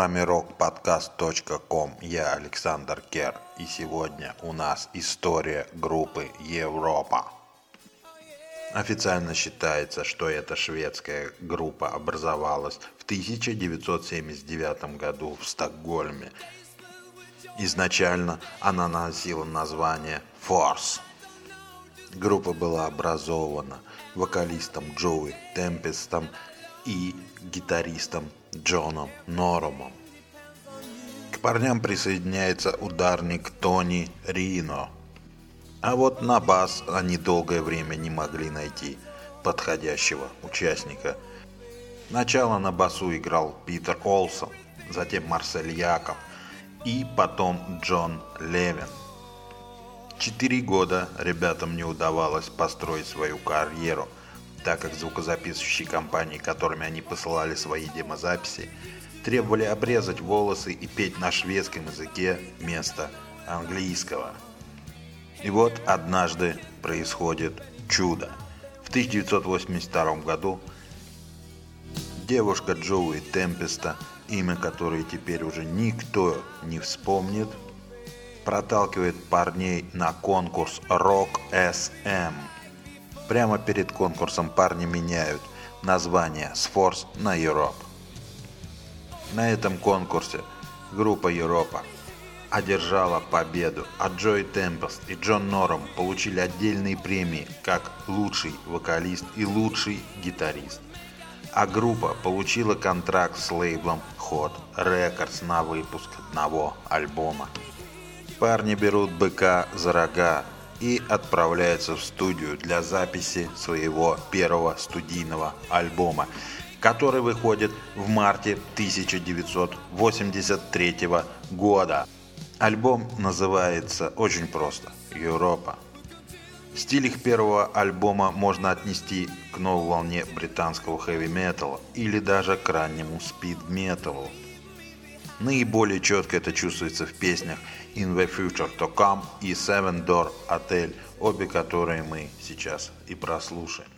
вами rockpodcast.com, я Александр Кер, и сегодня у нас история группы Европа. Официально считается, что эта шведская группа образовалась в 1979 году в Стокгольме. Изначально она носила название Force. Группа была образована вокалистом Джоуи Темпестом и гитаристом Джоном Норомом. К парням присоединяется ударник Тони Рино. А вот на бас они долгое время не могли найти подходящего участника. Сначала на басу играл Питер Олсон, затем Марсель Яков и потом Джон Левин. Четыре года ребятам не удавалось построить свою карьеру – так как звукозаписывающие компании, которыми они посылали свои демозаписи, требовали обрезать волосы и петь на шведском языке вместо английского. И вот однажды происходит чудо. В 1982 году девушка Джоуи Темпеста, имя которой теперь уже никто не вспомнит, проталкивает парней на конкурс SM – Прямо перед конкурсом парни меняют название с Force на Europe. На этом конкурсе группа Европа одержала победу, а Джой Темпест и Джон Нором получили отдельные премии как лучший вокалист и лучший гитарист. А группа получила контракт с лейблом Hot Records на выпуск одного альбома. Парни берут быка за рога и отправляется в студию для записи своего первого студийного альбома, который выходит в марте 1983 года. Альбом называется очень просто «Европа». Стиль их первого альбома можно отнести к новой волне британского хэви-металла или даже к раннему спид-металлу. Наиболее четко это чувствуется в песнях In the Future to Come и Seven Door Hotel, обе которые мы сейчас и прослушаем.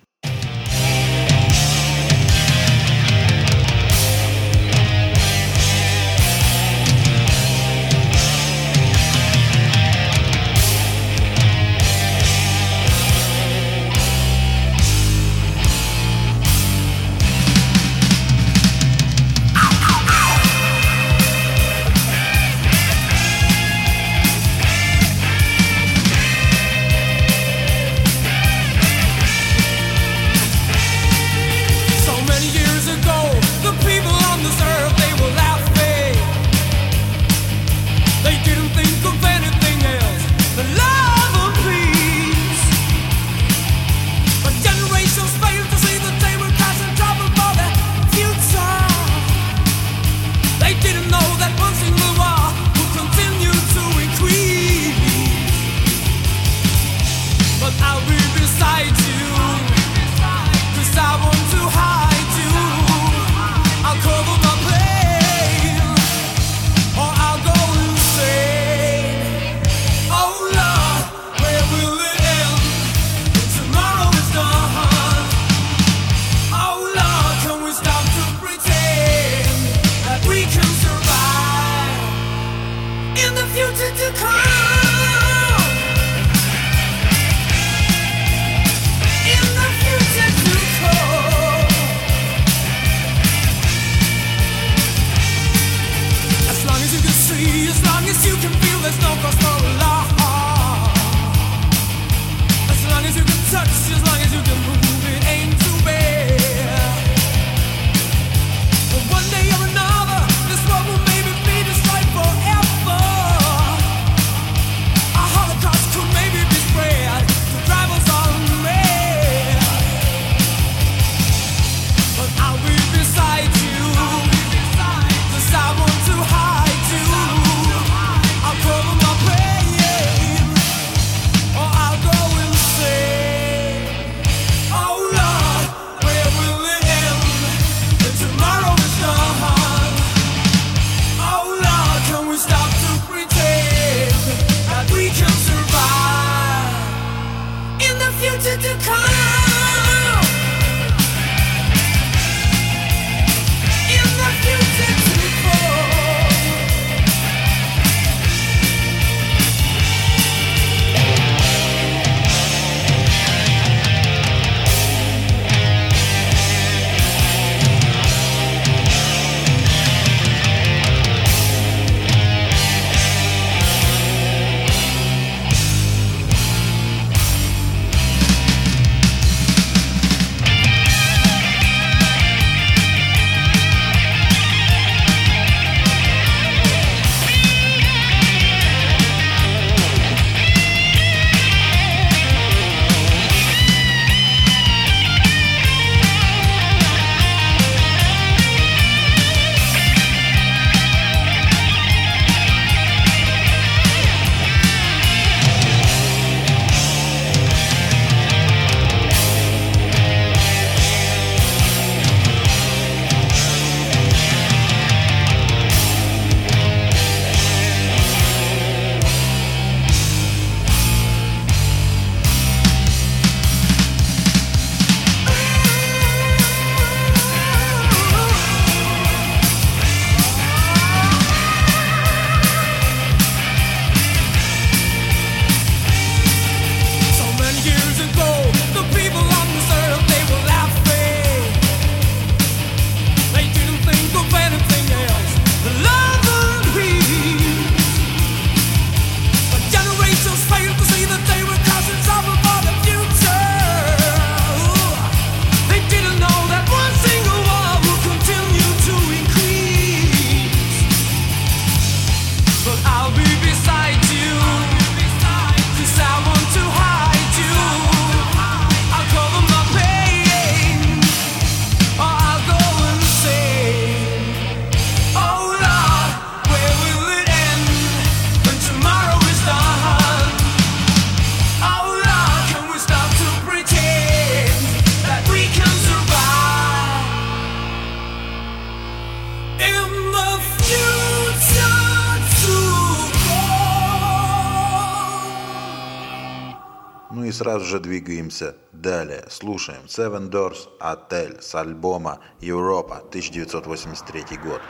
И сразу же двигаемся далее. Слушаем Seven Doors Отель с альбома Европа 1983 год.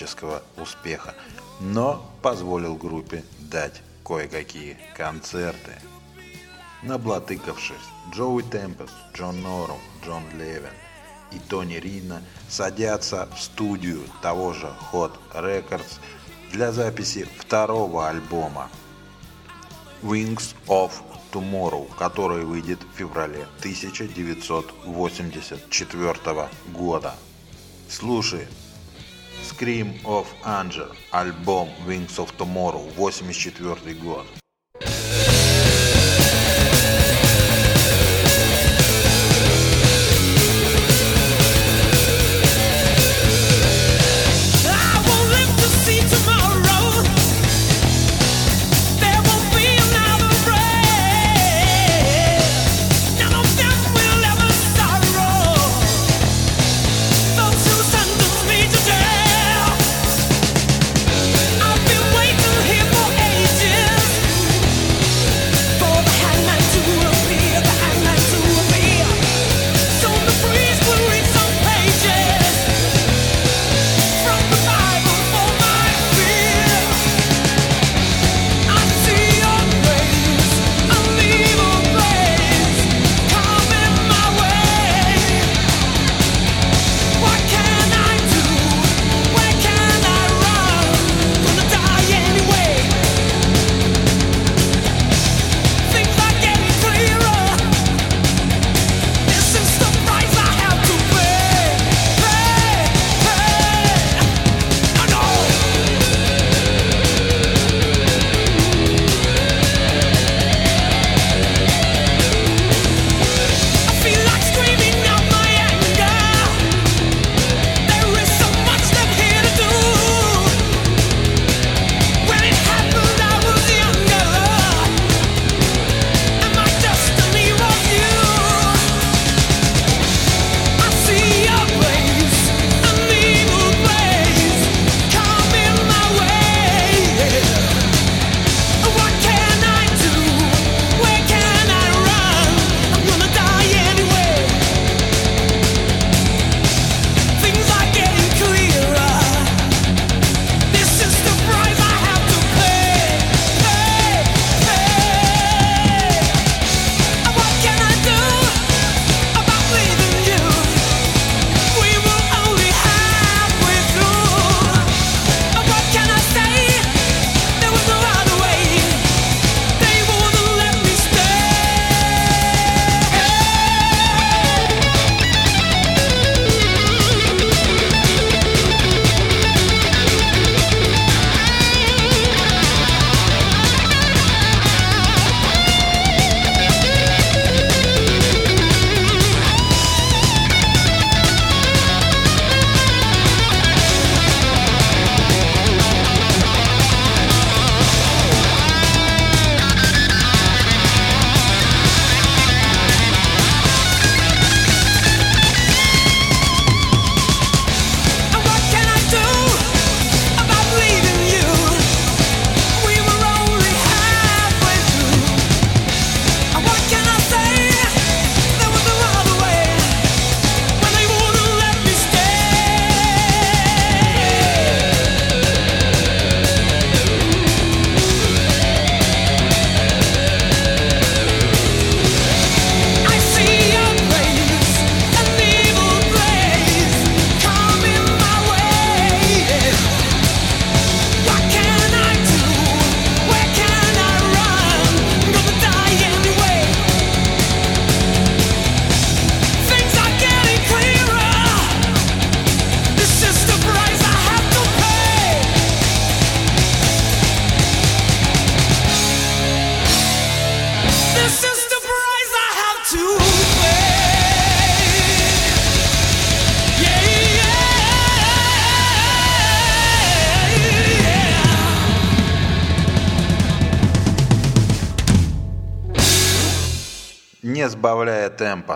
Коммерческого успеха, но позволил группе дать кое-какие концерты. Наблатыкавшись, Джоуи Темпес, Джон Норум, Джон Левин и Тони Рина садятся в студию того же Hot Records для записи второго альбома Wings of Tomorrow, который выйдет в феврале 1984 года. Слушай, Scream of Angel, альбом Wings of Tomorrow, 84 год.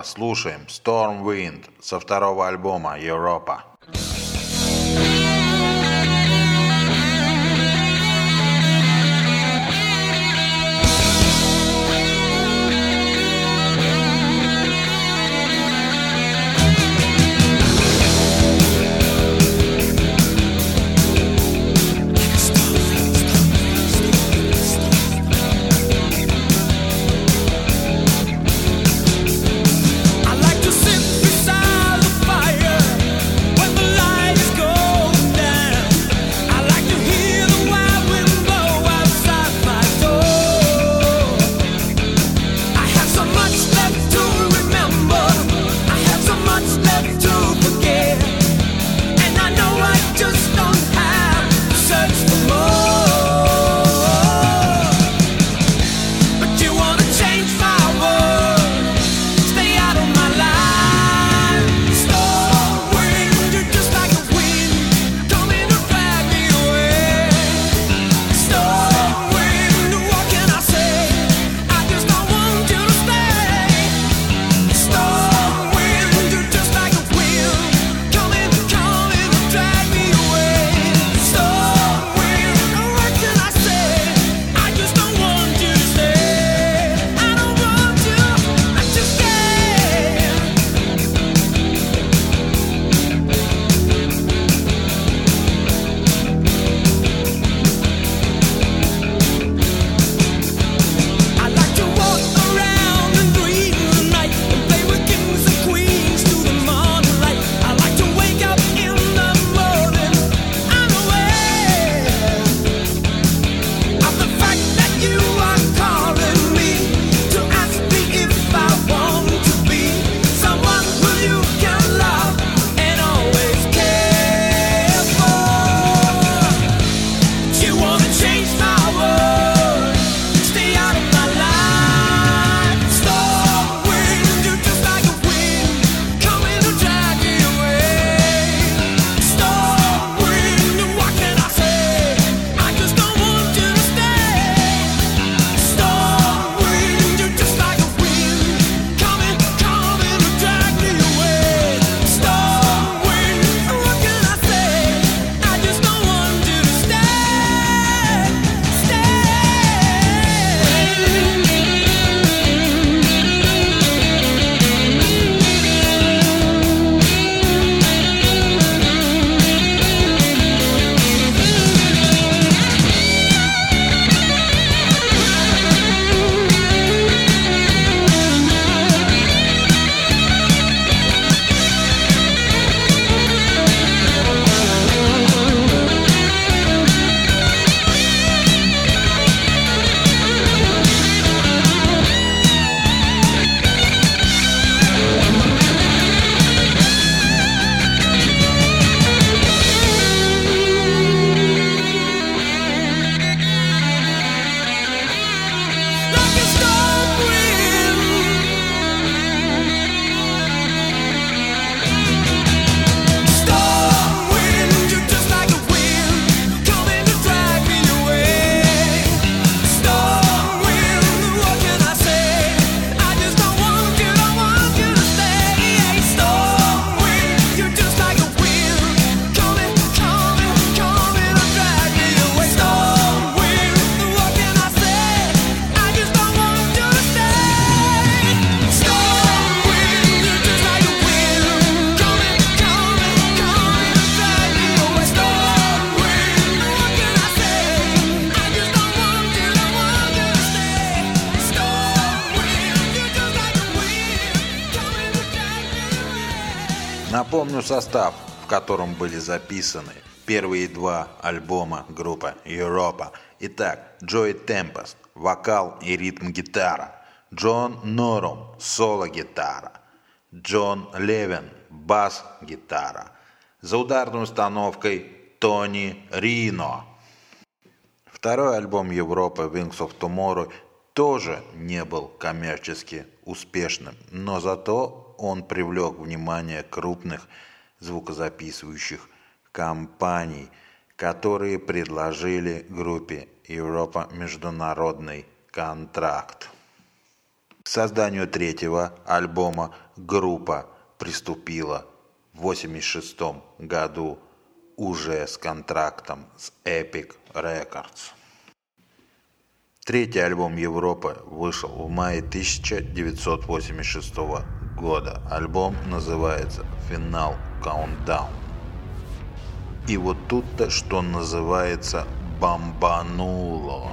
Слушаем Storm Wind со второго альбома Европа. Напомню состав, в котором были записаны первые два альбома группы Европа. Итак, Джой Темпест, вокал и ритм-гитара. Джон Норум, соло-гитара. Джон Левин, бас-гитара. За ударной установкой Тони Рино. Второй альбом Европы Wings of Tomorrow тоже не был коммерчески успешным, но зато он привлек внимание крупных звукозаписывающих компаний, которые предложили группе Европа международный контракт. К созданию третьего альбома группа приступила в 1986 году уже с контрактом с Epic Records. Третий альбом Европы вышел в мае 1986 года. Альбом называется «Финал Countdown». И вот тут-то, что называется, бомбануло.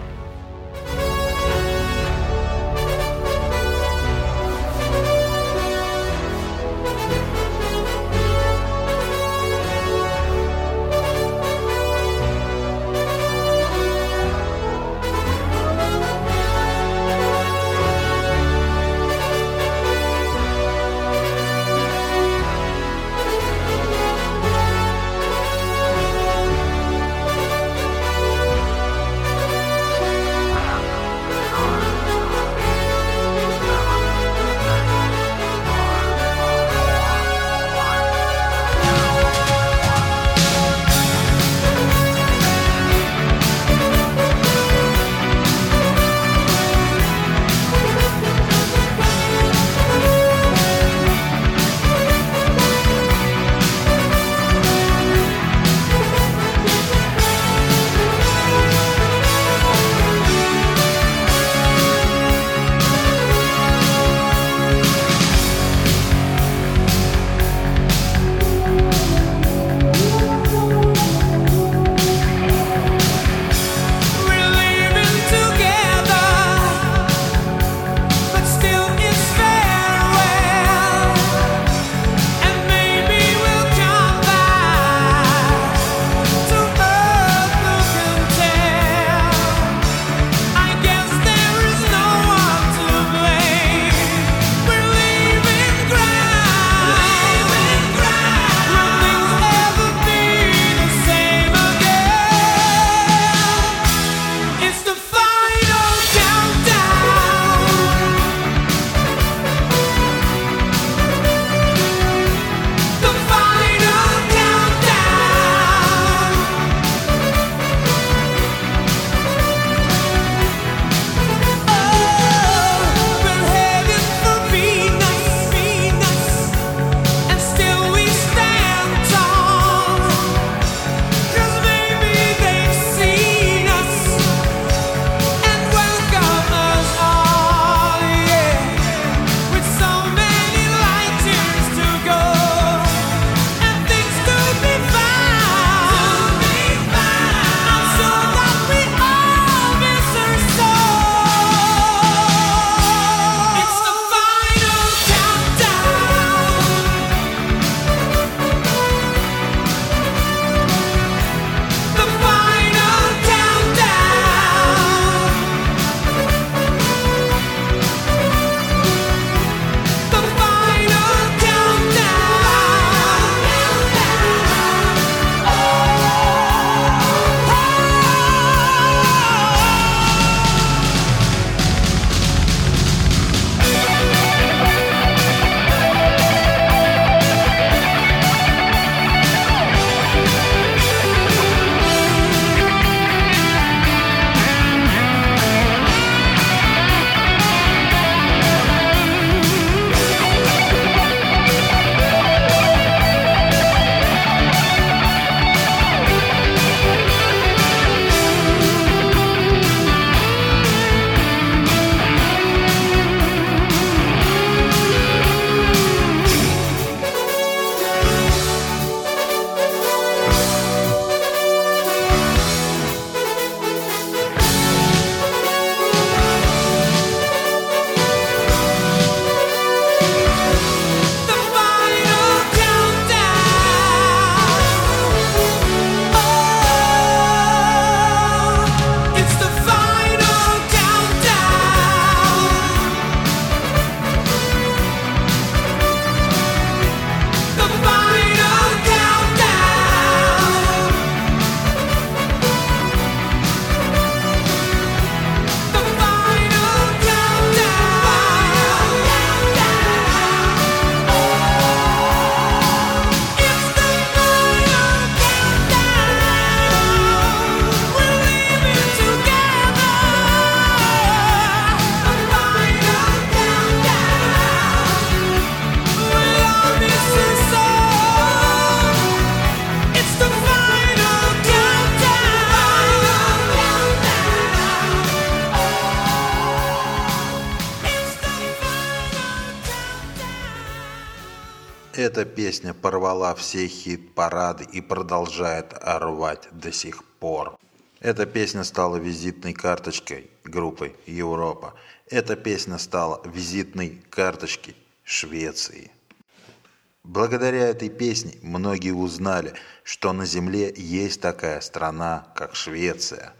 Песня порвала все хит-парады и продолжает рвать до сих пор. Эта песня стала визитной карточкой группы Европа. Эта песня стала визитной карточкой Швеции. Благодаря этой песне многие узнали, что на Земле есть такая страна, как Швеция.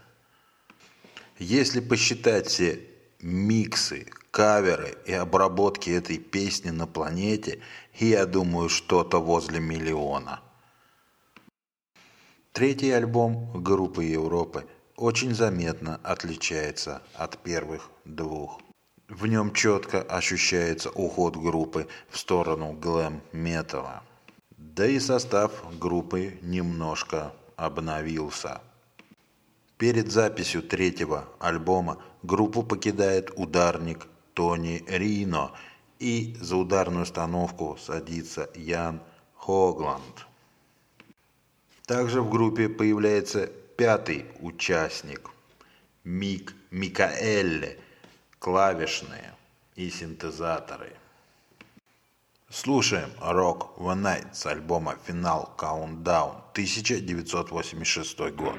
Если посчитать все миксы, каверы и обработки этой песни на планете, я думаю, что-то возле миллиона. Третий альбом группы Европы очень заметно отличается от первых двух. В нем четко ощущается уход группы в сторону глэм-металла. Да и состав группы немножко обновился. Перед записью третьего альбома группу покидает ударник Тони Рино и за ударную установку садится Ян Хогланд. Также в группе появляется пятый участник Мик Микаэлле, клавишные и синтезаторы. Слушаем Rock the Night с альбома Final Countdown 1986 год.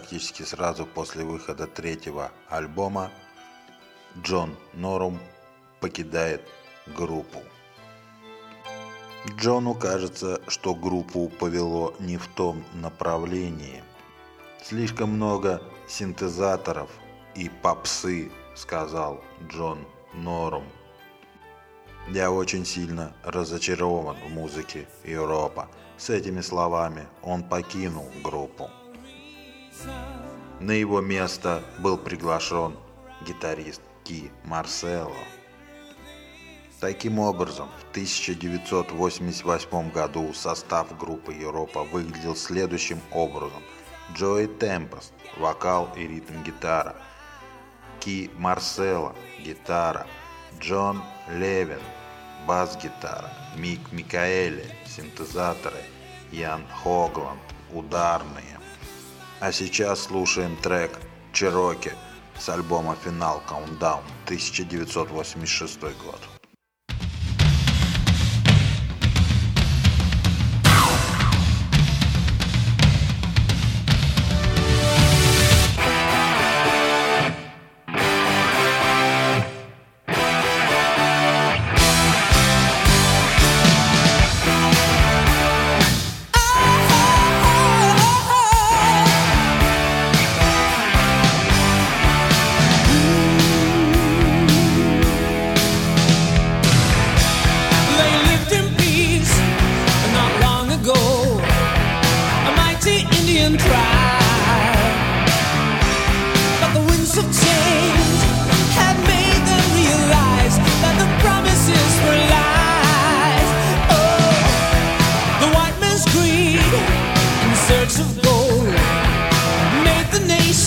Практически сразу после выхода третьего альбома Джон Норум покидает группу. Джону кажется, что группу повело не в том направлении. Слишком много синтезаторов и попсы, сказал Джон Норум. Я очень сильно разочарован в музыке Европа. С этими словами он покинул группу. На его место был приглашен гитарист Ки Марсело. Таким образом, в 1988 году состав группы Европа выглядел следующим образом. Джои Темпест – вокал и ритм-гитара, Ки Марсело – гитара, Джон Левин – бас-гитара, Мик Микаэли – синтезаторы, Ян Хогланд – ударные. А сейчас слушаем трек «Чероки» с альбома «Финал Countdown» 1986 год.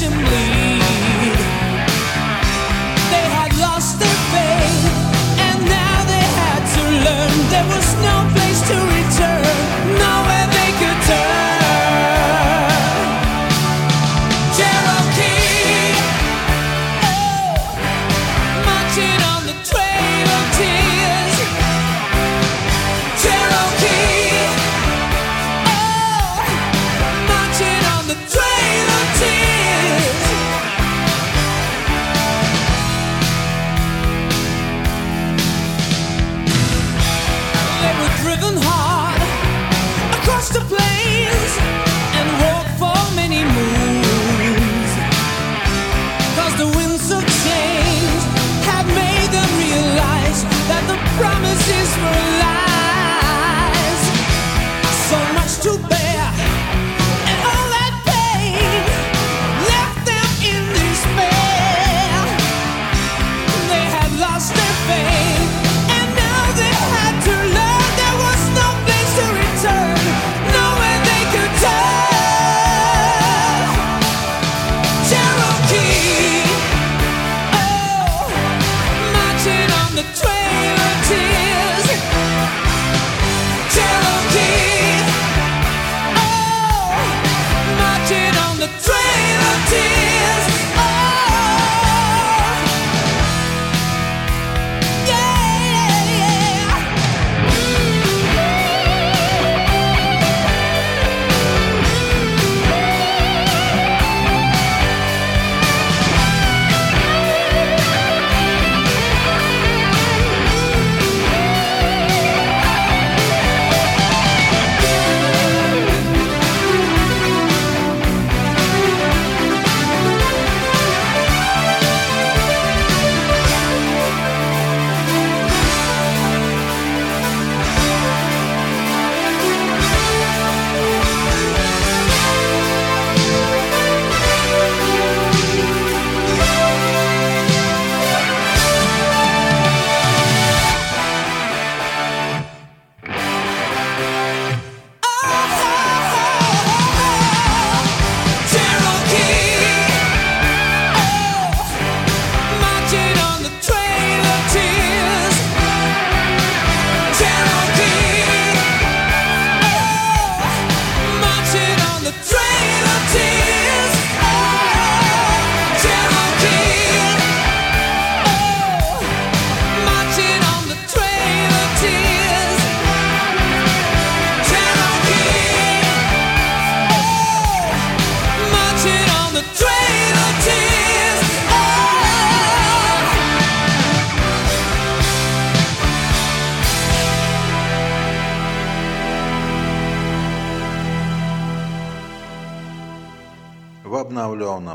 and bleed.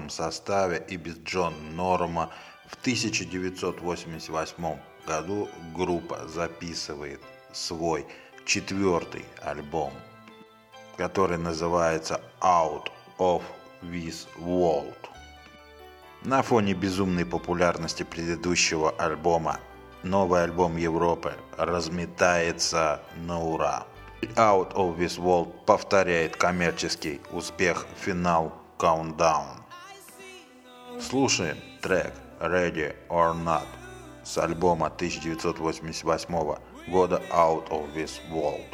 полном составе и без Джон Норма в 1988 году группа записывает свой четвертый альбом, который называется Out of This World. На фоне безумной популярности предыдущего альбома новый альбом Европы разметается на ура. Out of This World повторяет коммерческий успех финал Countdown. Слушаем трек «Ready or Not» с альбома 1988 года «Out of this World».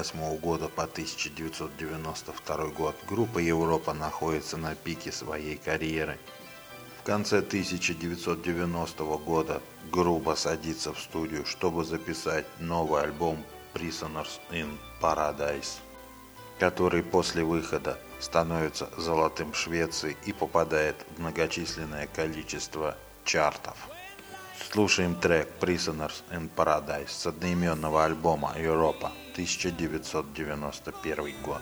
1998 года по 1992 год группа Европа находится на пике своей карьеры. В конце 1990 года группа садится в студию, чтобы записать новый альбом Prisoners in Paradise, который после выхода становится золотым Швеции и попадает в многочисленное количество чартов. Слушаем трек Prisoners in Paradise с одноименного альбома Европа 1991 год.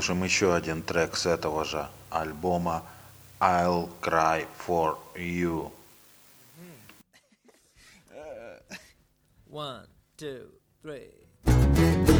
Послушаем еще один трек с этого же альбома I'll Cry For You. One, two, three.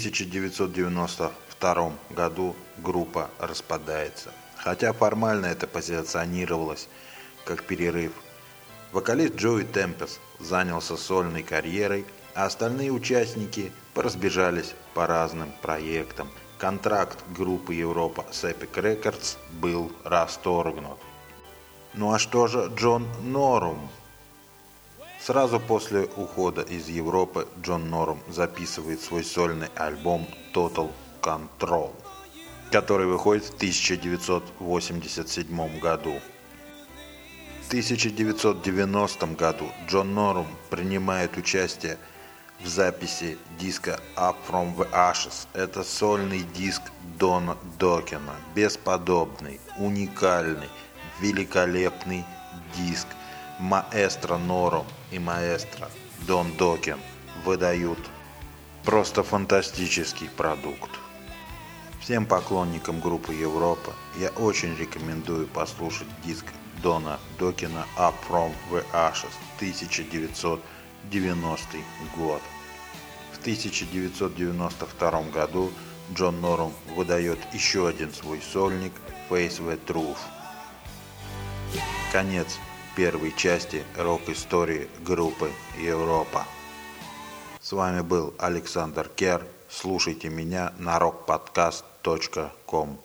1992 году группа распадается. Хотя формально это позиционировалось как перерыв. Вокалист Джои Темпес занялся сольной карьерой, а остальные участники поразбежались по разным проектам. Контракт группы Европа с Epic Records был расторгнут. Ну а что же Джон Норум? Сразу после ухода из Европы Джон Норум записывает свой сольный альбом Total Control, который выходит в 1987 году. В 1990 году Джон Норум принимает участие в записи диска Up From The Ashes. Это сольный диск Дона Докина. Бесподобный, уникальный, великолепный диск. Маэстро Норум и маэстро Дон Докин выдают просто фантастический продукт. Всем поклонникам группы Европа я очень рекомендую послушать диск Дона Докина Up From The Ashes 1990 год. В 1992 году Джон Норум выдает еще один свой сольник Face the Truth. Конец первой части рок-истории группы Европа. С вами был Александр Кер. Слушайте меня на rockpodcast.com.